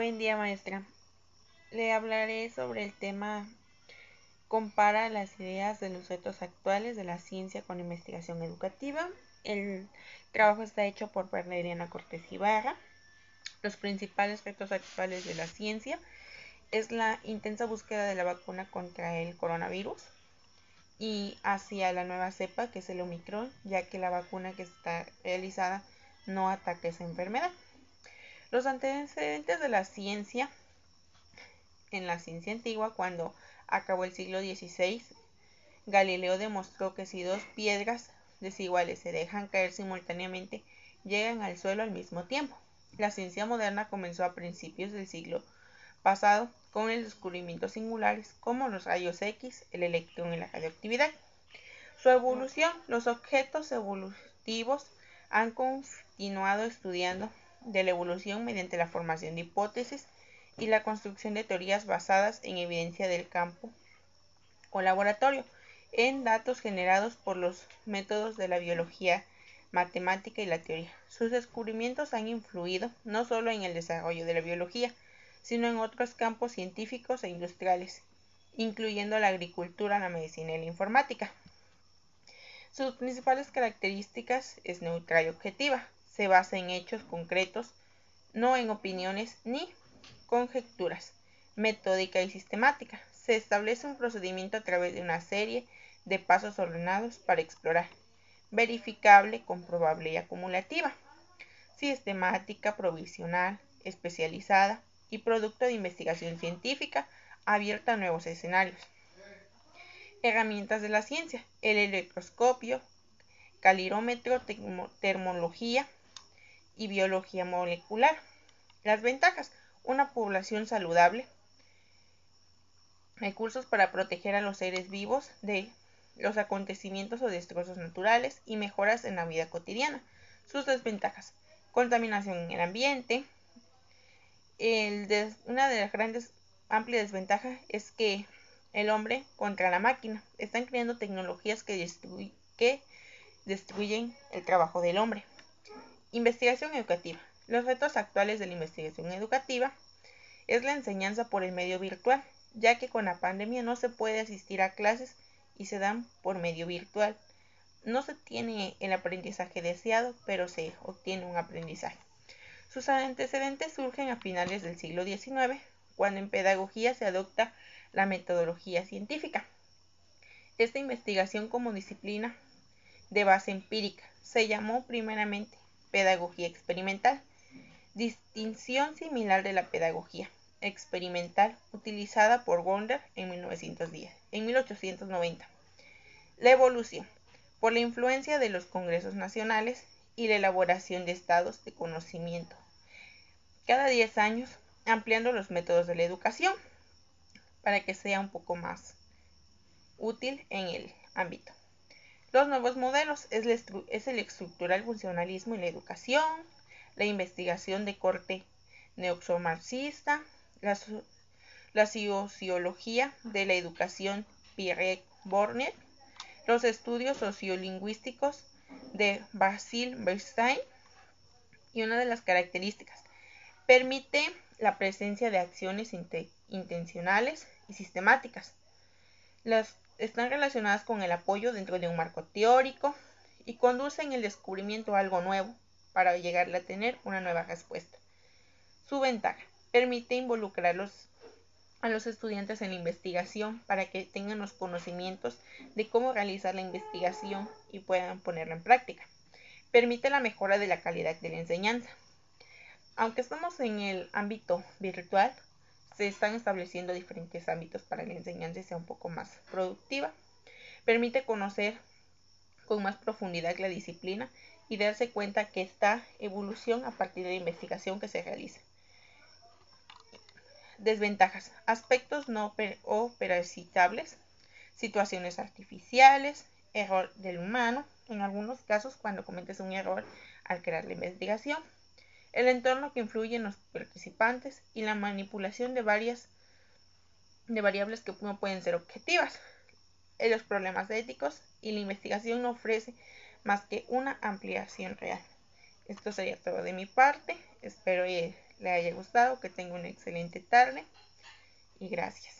Buen día, maestra. Le hablaré sobre el tema compara las ideas de los retos actuales de la ciencia con investigación educativa. El trabajo está hecho por Bernardina Cortés Ibarra. Los principales retos actuales de la ciencia es la intensa búsqueda de la vacuna contra el coronavirus y hacia la nueva cepa que es el Omicron, ya que la vacuna que está realizada no ataca esa enfermedad. Los antecedentes de la ciencia en la ciencia antigua, cuando acabó el siglo XVI, Galileo demostró que si dos piedras desiguales se dejan caer simultáneamente, llegan al suelo al mismo tiempo. La ciencia moderna comenzó a principios del siglo pasado con el descubrimiento singulares como los rayos X, el electrón y la radioactividad. Su evolución, los objetos evolutivos han continuado estudiando de la evolución mediante la formación de hipótesis y la construcción de teorías basadas en evidencia del campo o laboratorio, en datos generados por los métodos de la biología, matemática y la teoría. Sus descubrimientos han influido no solo en el desarrollo de la biología, sino en otros campos científicos e industriales, incluyendo la agricultura, la medicina y la informática. Sus principales características es neutral y objetiva, se basa en hechos concretos, no en opiniones ni conjeturas, metódica y sistemática. Se establece un procedimiento a través de una serie de pasos ordenados para explorar, verificable, comprobable y acumulativa, sistemática, provisional, especializada y producto de investigación científica abierta a nuevos escenarios. Herramientas de la ciencia, el electroscopio, calirómetro, termología y biología molecular. Las ventajas, una población saludable, recursos para proteger a los seres vivos de los acontecimientos o destrozos naturales y mejoras en la vida cotidiana. Sus desventajas, contaminación en el ambiente. una de las grandes amplias desventajas es que el hombre contra la máquina están creando tecnologías que, que destruyen el trabajo del hombre. Investigación educativa. Los retos actuales de la investigación educativa es la enseñanza por el medio virtual, ya que con la pandemia no se puede asistir a clases y se dan por medio virtual. No se tiene el aprendizaje deseado, pero se obtiene un aprendizaje. Sus antecedentes surgen a finales del siglo XIX, cuando en pedagogía se adopta la metodología científica. Esta investigación como disciplina de base empírica se llamó primeramente pedagogía experimental distinción similar de la pedagogía experimental utilizada por Gonder en 1910, en 1890. La evolución, por la influencia de los congresos nacionales y la elaboración de estados de conocimiento. Cada 10 años, ampliando los métodos de la educación para que sea un poco más útil en el ámbito. Los nuevos modelos es, el estructural funcionalismo en la educación, la investigación de corte neomarxista, la, la sociología de la educación Pierre Bornet, los estudios sociolingüísticos de Basil Bernstein y una de las características permite la presencia de acciones intencionales y sistemáticas. Las están relacionadas con el apoyo dentro de un marco teórico y conducen el descubrimiento a algo nuevo, para llegar a tener una nueva respuesta. Su ventaja permite involucrar a los estudiantes en la investigación para que tengan los conocimientos de cómo realizar la investigación y puedan ponerla en práctica. Permite la mejora de la calidad de la enseñanza. Aunque estamos en el ámbito virtual, se están estableciendo diferentes ámbitos para que la enseñanza sea un poco más productiva. Permite conocer con más profundidad la disciplina y darse cuenta que esta evolución a partir de la investigación que se realiza. Desventajas. Aspectos no operacitables, situaciones artificiales, error del humano, en algunos casos cuando cometes un error al crear la investigación, el entorno que influye en los participantes y la manipulación de varias de variables que no pueden ser objetivas, los problemas éticos y la investigación no ofrece más que una ampliación real. Esto sería todo de mi parte. Espero que le haya gustado, que tenga una excelente tarde y gracias.